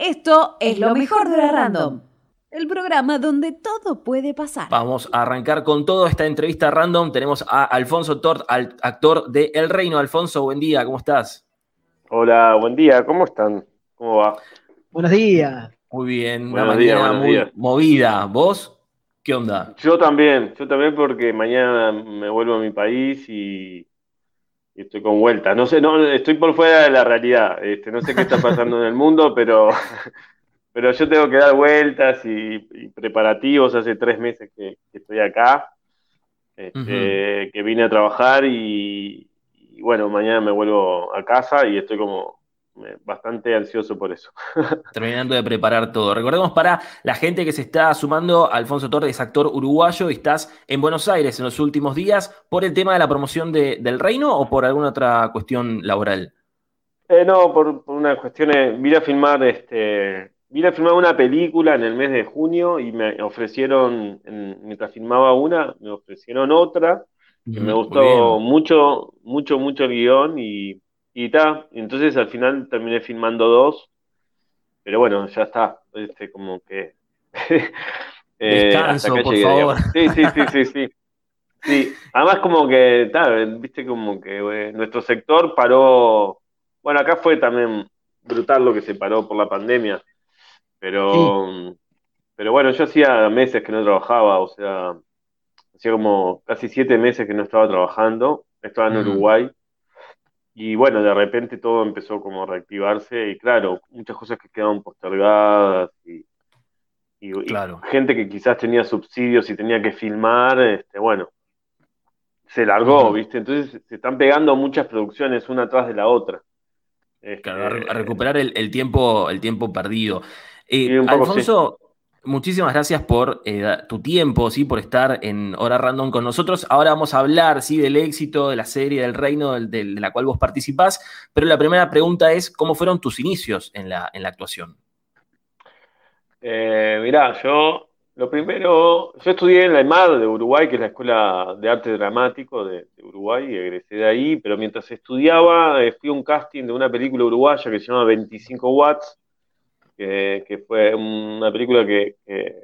Esto es lo mejor de la Random, el programa donde todo puede pasar. Vamos a arrancar con toda esta entrevista random. Tenemos a Alfonso Tort, al actor de El Reino. Alfonso, buen día, ¿cómo estás? Hola, buen día, ¿cómo están? ¿Cómo va? Buenos días. Muy bien, Buenos una días, mañana buenos muy días. movida. ¿Vos? ¿Qué onda? Yo también, yo también porque mañana me vuelvo a mi país y, y estoy con vuelta. No sé, no, estoy por fuera de la realidad. Este, no sé qué está pasando en el mundo, pero, pero yo tengo que dar vueltas y, y preparativos. Hace tres meses que, que estoy acá, este, que vine a trabajar y, y bueno, mañana me vuelvo a casa y estoy como bastante ansioso por eso. Terminando de preparar todo. Recordemos para la gente que se está sumando, Alfonso Torres es actor uruguayo y estás en Buenos Aires en los últimos días por el tema de la promoción de- del reino o por alguna otra cuestión laboral. Eh, no, por, por unas cuestiones, vine a filmar, este, vine a filmar una película en el mes de junio y me ofrecieron, en- mientras filmaba una, me ofrecieron otra, que me Muy gustó mucho, mucho, mucho el guion y, y ta, entonces al final terminé filmando dos, pero bueno, ya está, este, como que eh, Descanso, por llegué, favor. digamos. Sí, sí, sí, sí, sí. Sí, además como que, ta, viste como que eh, nuestro sector paró, bueno, acá fue también brutal lo que se paró por la pandemia, pero, pero bueno, yo hacía meses que no trabajaba, o sea, hacía como casi siete meses que no estaba trabajando, estaba en. Uruguay, y bueno, de repente todo empezó como a reactivarse, y claro, muchas cosas que quedaban postergadas, y, y- y Claro. gente que quizás tenía subsidios y tenía que filmar, este, bueno, se largó. ¿viste? Entonces se están pegando muchas producciones una atrás de la otra. Este, Claro, a, a recuperar el, el tiempo, el tiempo perdido. Eh, Alfonso, muchísimas gracias por eh, tu tiempo, ¿sí? por estar en Hora Random con nosotros. Ahora vamos a hablar ¿sí? del éxito de la serie del reino del- de la cual vos participás, pero la primera pregunta es, ¿cómo fueron tus inicios en la, en la actuación? Eh, mirá, yo lo primero, yo estudié en la EMAD de Uruguay, que es la Escuela de Arte Dramático de, de Uruguay, y egresé de ahí, pero mientras estudiaba eh, fui a un casting de una película uruguaya que se llama 25 Watts, que, que fue una película que, que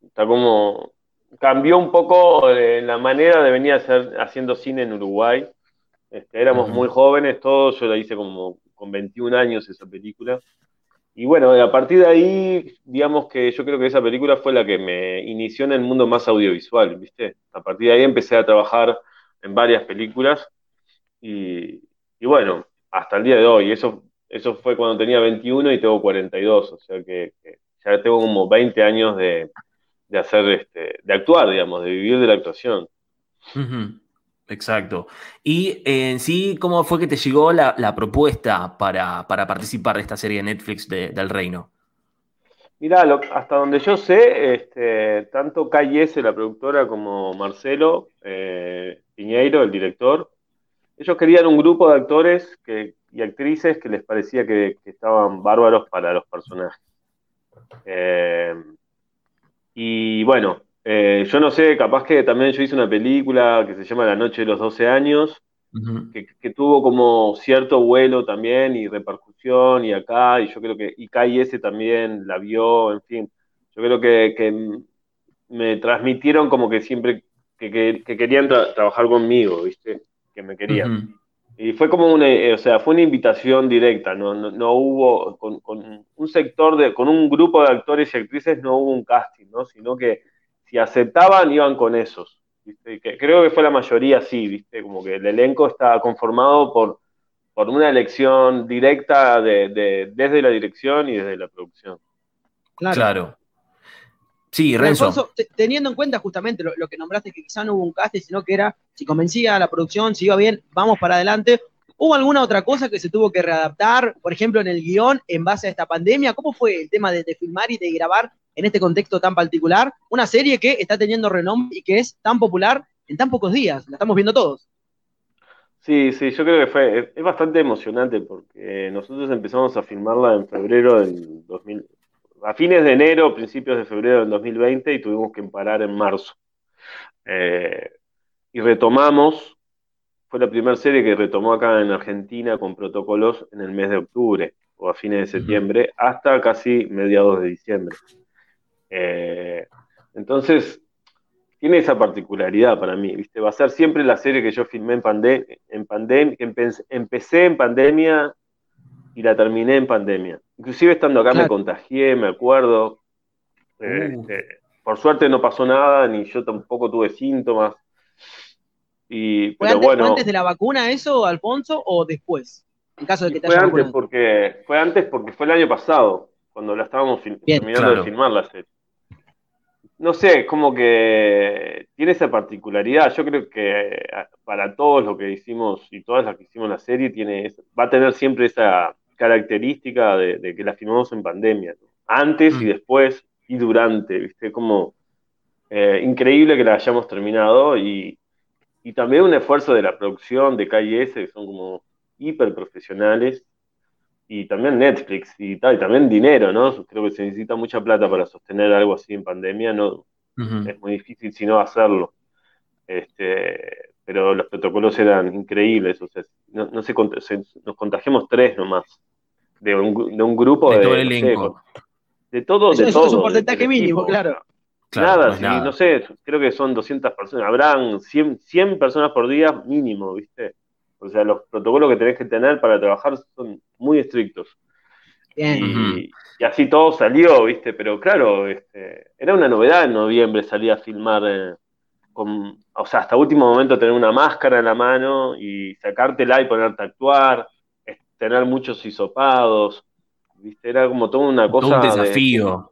está como cambió un poco eh, la manera de venir a hacer, haciendo cine en Uruguay. Este, éramos muy jóvenes todos, yo la hice como con 21 años esa película. Y bueno, a partir de ahí, digamos que yo creo que esa película fue la que me inició en el mundo más audiovisual, ¿viste? A partir de ahí empecé a trabajar en varias películas y, y bueno, hasta el día de hoy, eso, eso fue cuando tenía 21 y tengo 42, o sea que, que ya tengo como 20 años de, de hacer, este, de actuar, digamos, de vivir de la actuación. Exacto. Y eh, en sí, ¿cómo fue que te llegó la, la propuesta para, para participar de esta serie de Netflix de- del reino? Mirá, lo- hasta donde yo sé, este, tanto KS, la productora, como Marcelo eh, Piñeiro, el director, ellos querían un grupo de actores que, y actrices que les parecía que, que estaban bárbaros para los personajes. Eh, y bueno, eh, yo no sé, capaz que también yo hice una película que se llama La Noche de los 12 años, que, que tuvo como cierto vuelo también y repercusión y acá, y yo creo que y KS también la vio, en fin, yo creo que, que me transmitieron como que siempre que, que- que querían tra- trabajar conmigo, ¿viste? Que me querían. Y fue como una, eh, o sea, fue una invitación directa, no, no, no hubo, con, con un sector de, con un grupo de actores y actrices no hubo un casting, ¿no? Sino que si aceptaban, iban con esos, ¿viste? Que creo que fue la mayoría sí, ¿viste? Como que el elenco está conformado por, por una elección directa de, de- desde la dirección y desde la producción. Claro. Claro. Sí, Renzo. Alfonso, te- teniendo en cuenta justamente lo, lo que nombraste, que quizá no hubo un casting, sino que era, si convencía a la producción, si iba bien, vamos para adelante. ¿Hubo alguna otra cosa que se tuvo que readaptar, por ejemplo, en el guion, en base a esta pandemia? ¿Cómo fue el tema de, de filmar y de grabar en este contexto tan particular? Una serie que está teniendo renombre y que es tan popular en tan pocos días. La estamos viendo todos. Sí, sí, yo creo que fue, es, es bastante emocionante porque nosotros empezamos a filmarla en febrero del 2000, a fines de enero, principios de febrero del 2020 y tuvimos que parar en marzo. Eh, y retomamos, fue la primera serie que retomó acá en Argentina con protocolos en el mes de octubre, o a fines de septiembre, hasta casi mediados de diciembre. Eh, entonces, tiene esa particularidad para mí, ¿viste? Va a ser siempre la serie que yo filmé en, pandemia, en pandemia, empecé en pandemia y la terminé en pandemia. Inclusive estando acá me contagié, me acuerdo. Uh. Este, por suerte no pasó nada, ni yo tampoco tuve síntomas. Y, ¿Fue, antes, de la vacuna eso, Alfonso, o después? En caso de que te fue antes porque Fue antes porque fue el año pasado, cuando la estábamos terminando de filmar la serie. No sé, es como que tiene esa particularidad. Yo creo que para todos lo que hicimos y todas las que hicimos la serie, tiene, va a tener siempre esa característica de, que la filmamos en pandemia. Antes y mm. después y durante, ¿viste? Como eh, increíble que la hayamos terminado y, y también un esfuerzo de la producción de KS, que son como hiper profesionales, y también Netflix y tal, y también dinero, ¿no? Creo que se necesita mucha plata para sostener algo así en pandemia, no es muy difícil si no hacerlo. Este, pero los protocolos eran increíbles, o sea, no, no se, nos contagiamos tres nomás, de un, de un grupo de, todo el elenco. de todo, de todo. es un porcentaje mínimo, claro nada, no sé, creo que son 200 personas, habrán 100, 100 personas por día mínimo, ¿viste? O sea, los protocolos que tenés que tener para trabajar son muy estrictos. Y, así todo salió, ¿viste? Pero claro, este, era una novedad en noviembre salir a filmar, eh, con, o sea, hasta último momento tener una máscara en la mano y sacártela y ponerte a actuar, tener muchos hisopados, ¿viste? Era como toda una cosa. un desafío.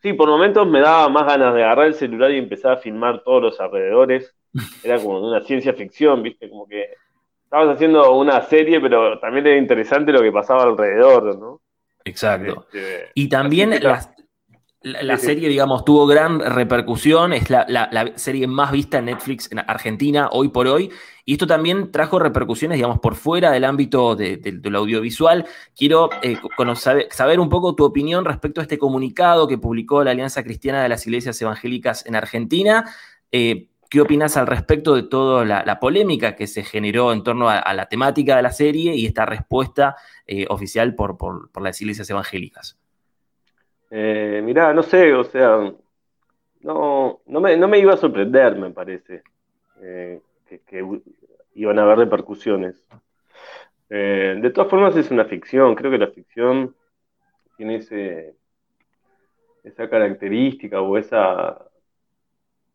Sí, por momentos me daba más ganas de agarrar el celular y empezar a filmar todos los alrededores. Era como una ciencia ficción, ¿viste? Como que estabas haciendo una serie, pero también era interesante lo que pasaba alrededor, ¿no? Exacto. Este, y también las, la, serie, digamos, tuvo gran repercusión, es la, serie más vista en Netflix en Argentina hoy por hoy, y esto también trajo repercusiones, digamos, por fuera del ámbito del audiovisual. Quiero eh, saber un poco tu opinión respecto a este comunicado que publicó la Alianza Cristiana de las Iglesias Evangélicas en Argentina. Eh, ¿Qué opinas al respecto de toda la, polémica que se generó en torno a, la temática de la serie y esta respuesta eh, oficial por las iglesias evangélicas? Eh, mirá, no sé, o sea, no, no, me, no me iba a sorprender, me parece, eh, que, iban a haber repercusiones. Eh, de todas formas es una ficción, creo que la ficción tiene ese, esa característica o esa,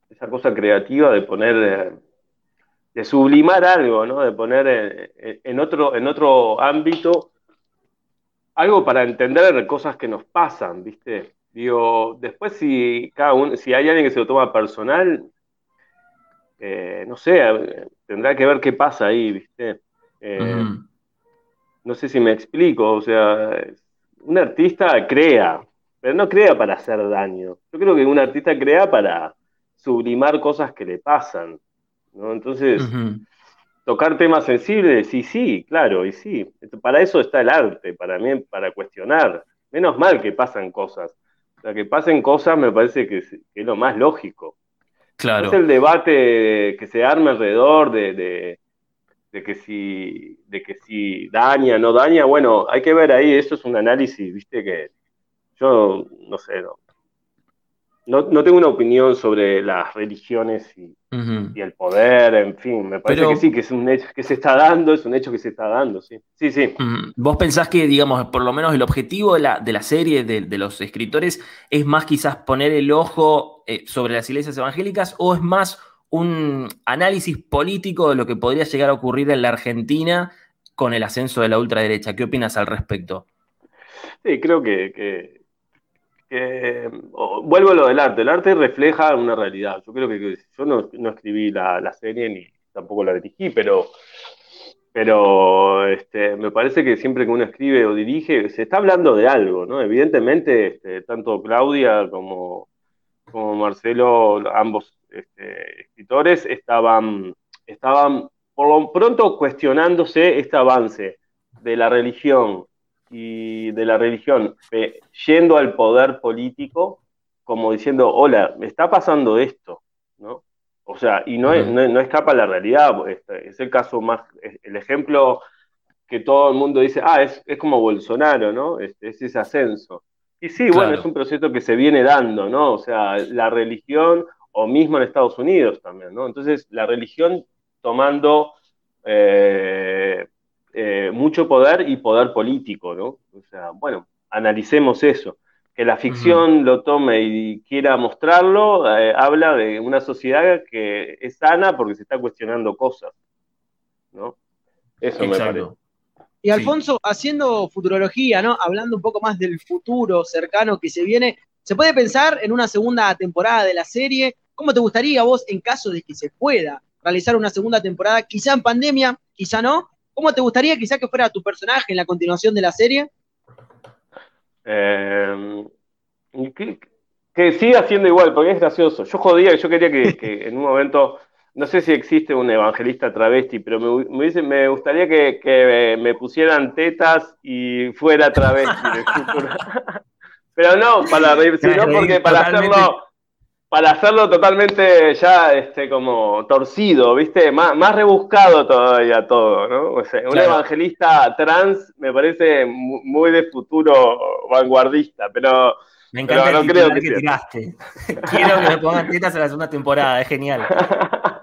esa cosa creativa de poner, de sublimar algo, ¿no? de poner en, otro, en otro ámbito algo para entender cosas que nos pasan, ¿viste? Digo, después si cada uno, si hay alguien que se lo toma personal, eh, no sé, tendrá que ver qué pasa ahí, ¿viste? Eh, no sé si me explico, o sea, un artista crea, pero no crea para hacer daño. Yo creo que un artista crea para sublimar cosas que le pasan, ¿no? Entonces, tocar temas sensibles, sí, sí, claro, y sí. Para eso está el arte, para mí, para cuestionar. Menos mal que pasan cosas. O sea, que pasen cosas me parece que es, lo más lógico. Claro. Es el debate que se arma alrededor de, que si, de que si daña, no daña. Bueno, hay que ver ahí, eso es un análisis, viste, que yo no sé, no, no, tengo una opinión sobre las religiones y, el poder, en fin, me parece que sí, que es un hecho que se está dando, es un hecho que se está dando, sí. Sí, sí. ¿Vos pensás que, digamos, por lo menos el objetivo de la, de la serie, de, los escritores, es más quizás poner el ojo eh, sobre las iglesias evangélicas o es más un análisis político de lo que podría llegar a ocurrir en la Argentina con el ascenso de la ultraderecha? ¿Qué opinas al respecto? Sí, creo que vuelvo a lo del arte, el arte refleja una realidad. Yo creo que, yo no, escribí la, serie ni tampoco la dirigí, pero, pero este, me parece que siempre que uno escribe o dirige, se está hablando de algo, ¿no? Evidentemente, este, tanto Claudia como, como Marcelo, ambos este, escritores, estaban, estaban por lo pronto cuestionándose este avance de la religión y de la religión eh, yendo al poder político como diciendo, hola, me está pasando esto, ¿no? O sea, y no, no, escapa la realidad, este, es el caso más, el ejemplo que todo el mundo dice, ah, es, como Bolsonaro, ¿no? Es, es ese ascenso. Y sí, bueno, es un proceso que se viene dando, ¿no? O sea, la religión, o mismo en Estados Unidos también, ¿no? Entonces, la religión tomando eh, eh, mucho poder y poder político, ¿no? O sea, bueno, analicemos eso. Que la ficción lo tome y quiera mostrarlo, eh, habla de una sociedad que es sana porque se está cuestionando cosas, ¿no? Eso me parece. Y Alfonso, haciendo futurología, ¿no? Hablando un poco más del futuro cercano que se viene, ¿se puede pensar en una segunda temporada de la serie? ¿Cómo te gustaría vos, en caso de que se pueda realizar una segunda temporada, quizá en pandemia, quizá no? ¿Cómo te gustaría quizá que fuera tu personaje en la continuación de la serie? Eh, que, siga siendo igual, porque es gracioso. Yo jodía, yo quería que en un momento no sé si existe un evangelista travesti, pero me, me, gustaría que, me pusieran tetas y fuera travesti pero no, para sino porque para hacerlo, para hacerlo totalmente ya este, como torcido, ¿viste? Más, más rebuscado todavía todo, ¿no? un evangelista trans me parece muy de futuro vanguardista, pero me encanta el creo que, tiraste. Quiero que me pongan tetas en la segunda temporada, es genial.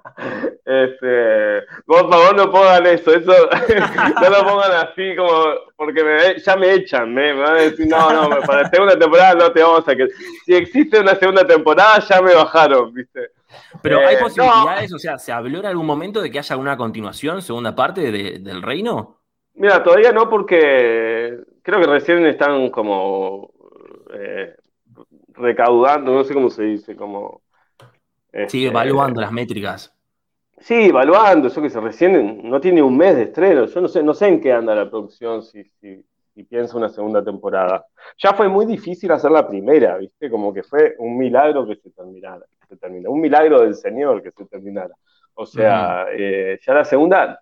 Este, por favor no pongan eso, eso no lo pongan así como porque me, ya me echan, me, van a decir, no, no, para la segunda temporada no te vamos a que si existe una segunda temporada ya me bajaron, ¿viste? Pero hay eh, posibilidades, o sea, ¿se habló en algún momento de que haya una continuación, segunda parte del reino? Mira, todavía no porque creo que recién están como eh, recaudando, no sé cómo se dice, como... Sí, evaluando las métricas. Sí, evaluando, eso que se recién no tiene un mes de estreno. Yo no sé, no sé en qué anda la producción si, si, piensa una segunda temporada. Ya fue muy difícil hacer la primera, ¿viste? Como que fue un milagro que se terminara, se terminara. un milagro del Señor que se terminara. O sea, eh, ya la segunda,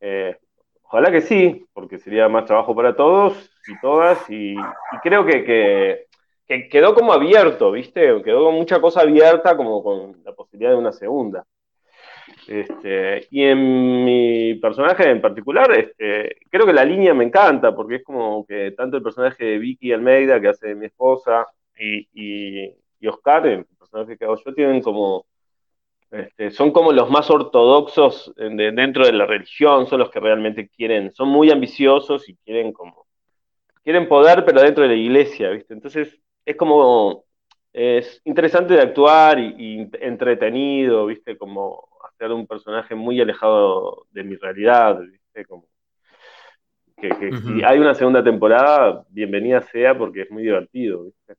eh, ojalá que sí, porque sería más trabajo para todos y todas, y, creo que, que, quedó como abierto, ¿viste? Quedó con mucha cosa abierta como con la posibilidad de una segunda. Este, y en mi personaje en particular, este, creo que la línea me encanta, porque es como que tanto el personaje de Vicky Almeida, que hace mi esposa, y, y, Oscar, el personaje que hago yo, tienen como, este, son como los más ortodoxos dentro de la religión, son los que realmente quieren, son muy ambiciosos y quieren como, quieren poder, pero dentro de la iglesia, ¿viste? Entonces, es como, es interesante de actuar y, y entretenido, ¿viste? Como ser un personaje muy alejado de mi realidad, ¿viste? Como que, si hay una segunda temporada, bienvenida sea porque es muy divertido, ¿viste?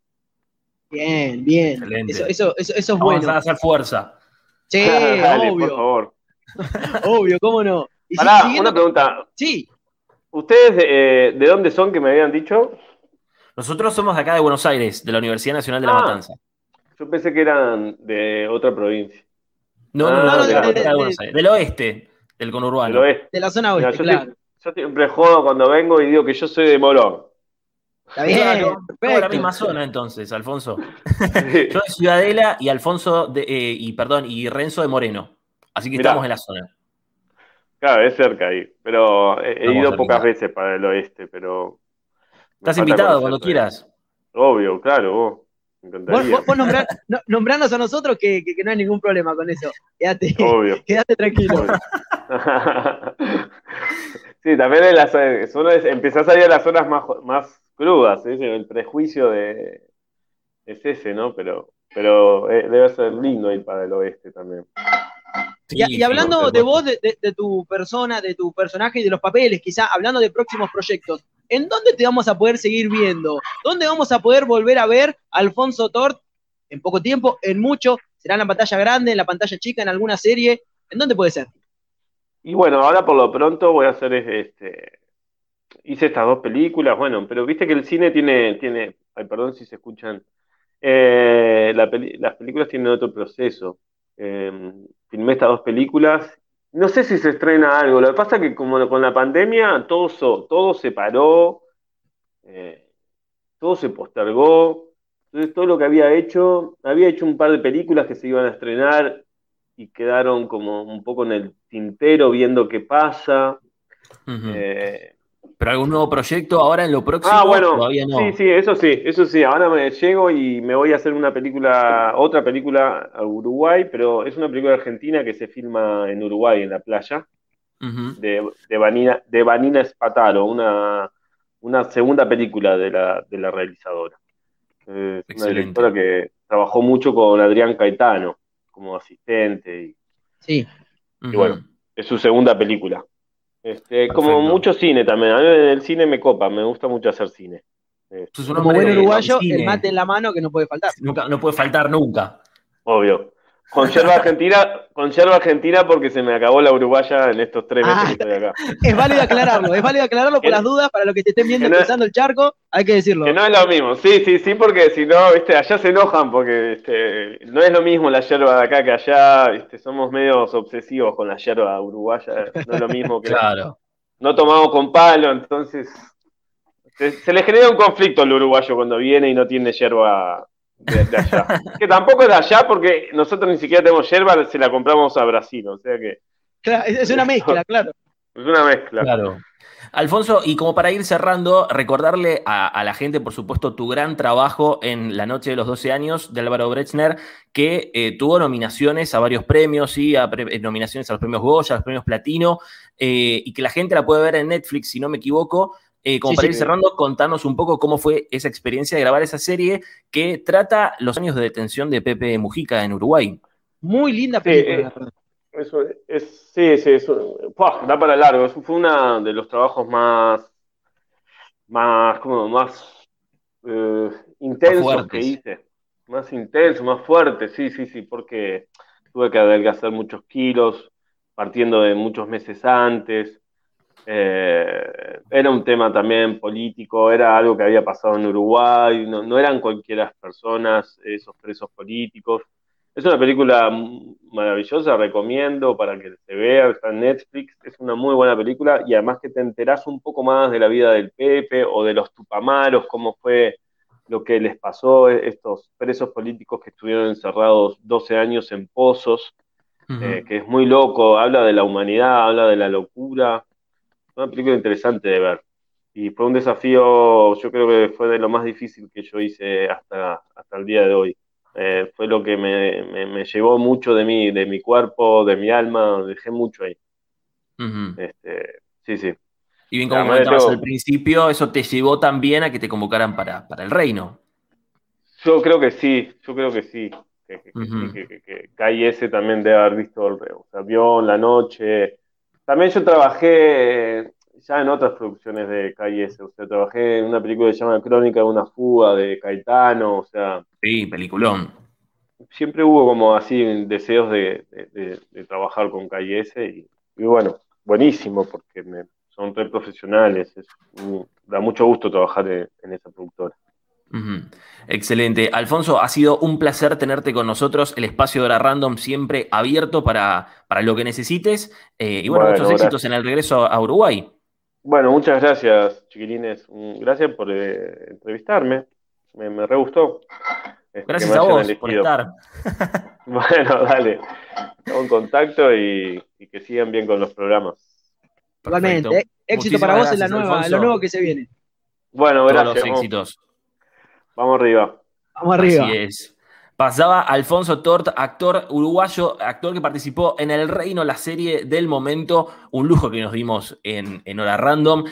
Bien, bien. Eso, eso, eso, es bueno. Vamos a hacer fuerza. Sí, obvio. por favor. obvio, ¿cómo no? Pará, una pregunta. Sí. ¿Ustedes eh, de dónde son que me habían dicho? Nosotros somos de acá de Buenos Aires, de la Universidad Nacional de La ah, Matanza. Yo pensé que eran de otra provincia. No, no, no, del oeste, del conurbano. De la zona oeste, claro. yo siempre jodo cuando vengo y digo que yo soy de Morón. Está bien, la misma zona entonces, Alfonso. yo de Ciudadela y Alfonso de, eh, y perdón, y Renzo de Moreno. Así que estamos en la zona. Claro, es cerca ahí. Pero he, ido pocas veces para el oeste, pero. Estás invitado cuando quieras. Obvio, claro, vos. Vos, vos, nombrarnos a nosotros que, no hay ningún problema con eso. Quédate, quédate tranquilo. sí, también en las zonas, empezás a ir a las zonas más, más crudas, el prejuicio de, es ese, ¿no? Pero, pero eh, debe ser lindo ir para el oeste también. y, hablando de vos, de, tu persona, de tu personaje y de los papeles, quizá hablando de próximos proyectos, ¿en dónde te vamos a poder seguir viendo? ¿Dónde vamos a poder volver a ver a Alfonso Tort en poco tiempo, en mucho? ¿Será en la pantalla grande, en la pantalla chica, en alguna serie? ¿En dónde puede ser? Y bueno, ahora por lo pronto voy a hacer este. Hice estas dos películas, bueno, pero viste que el cine tiene, tiene, ay, perdón si se escuchan, eh, las películas tienen otro proceso. Eh, filmé estas dos películas no sé si se estrena algo. Lo que pasa es que como con la pandemia todo, todo se paró, eh, todo se postergó. Entonces todo lo que había hecho, había hecho un par de películas que se iban a estrenar y quedaron como un poco en el tintero viendo qué pasa. Eh, ¿Pero algún nuevo proyecto ahora en lo próximo? Ah, bueno, Todavía no. sí, sí, eso sí, eso sí. Ahora me llego y me voy a hacer una película, otra película a Uruguay, pero es una película argentina que se filma en Uruguay, en la playa, de, de, Vanina, de Vanina Spataro, una, una segunda película de la, de la realizadora. Es una directora que trabajó mucho con Adrián Caetano como asistente y Sí. Ujú. bueno. es su segunda película. Este, como mucho cine también. A mí en el cine me copa, me gusta mucho hacer cine. Este, Como hombre buen uruguayo, el mate en la mano que no puede faltar. Nunca, no puede faltar nunca. Obvio. Con yerba argentina, con yerba argentina porque se me acabó la uruguaya en estos tres meses Ah. que estoy acá. Es válido aclararlo, es válido aclararlo por las dudas, para los que te estén viendo no- cruzando el charco, hay que decirlo. Que no es lo mismo, sí, sí, sí, porque si no, viste, allá se enojan porque este, no es lo mismo la yerba de acá que allá, viste, somos medios obsesivos con la yerba uruguaya, no es lo mismo que Claro. no tomamos con palo, entonces se, se le genera un conflicto al uruguayo cuando viene y no tiene yerba de, de allá. Que tampoco es de allá porque nosotros ni siquiera tenemos yerba, se la compramos a Brasil, o sea que Claro, es una mezcla, claro. es una mezcla. Claro. Alfonso, y como para ir cerrando, recordarle a, a la gente, por supuesto, tu gran trabajo en La Noche de los 12 años de Álvaro Brechner, que eh, tuvo nominaciones a varios premios, ¿sí? a pre- eh, nominaciones a los premios Goya, a los premios Platino, eh, y que la gente la puede ver en Netflix, si no me equivoco. Eh, como Sí, para sí. ir cerrando, contanos un poco cómo fue esa experiencia de grabar esa serie que trata los años de detención de Pepe Mujica en Uruguay. Muy linda Sí, película, eh. Eso es, sí, sí, eso, ¡pua! da para largo. Eso fue uno de los trabajos más, más, como más eh, intensos que hice. Más intensos, más fuertes, sí, sí, sí, porque tuve que adelgazar muchos kilos, partiendo de muchos meses antes. Eh, era un tema también político, era algo que había pasado en Uruguay, no, no eran cualquiera personas, esos presos políticos. Es una película maravillosa, recomiendo para que se vea, está en Netflix, es una muy buena película y además que te enterás un poco más de la vida del Pepe o de los Tupamaros, cómo fue lo que les pasó, eh, estos presos políticos que estuvieron encerrados 12 años en pozos, eh, que es muy loco, habla de la humanidad, habla de la locura, una película interesante de ver. Y fue un desafío, yo creo que fue de lo más difícil que yo hice hasta, hasta el día de hoy. Eh, fue lo que me, me- me llevó mucho de mí, de mi cuerpo, de mi alma, dejé mucho ahí. Ujú. Este, sí, sí. Y bien, como comentabas al principio, eso te llevó también a que te convocaran para, para el reino. Yo creo que sí, yo creo que sí. Que, que, Ujú. sí, que, que, que KIS también debe haber visto el o sea, avión, la noche. También yo trabajé eh, ya en otras producciones de KIS, o sea, trabajé en una película que se llama Crónica de una fuga de Caetano, o sea, Sí, peliculón. siempre hubo como así deseos de, de- de- de trabajar con KIS y, y bueno, buenísimo porque me- son re profesionales, es, da mucho gusto trabajar en, en esa productora. Excelente. Alfonso, ha sido un placer tenerte con nosotros. El espacio de Hora Random siempre abierto para, para lo que necesites. Eh, y bueno, Bueno, muchos éxitos en el regreso a Uruguay. Bueno, muchas gracias, chiquilines. Gracias por eh, entrevistarme. Me, me re gustó. este, Gracias a vos por elegido. estar. Bueno, dale. Estamos en contacto y, y que sigan bien con los programas. Perfecto. éxito Muchísimas para vos en, la nueva, en lo nuevo que se viene. Bueno, Todos gracias. los Vamos, éxitos. Vamos arriba. Vamos arriba. Así es. Pasaba Alfonso Tort, actor uruguayo, actor que participó en El Reino, la serie del momento. Un lujo que nos dimos en, en Hora Random.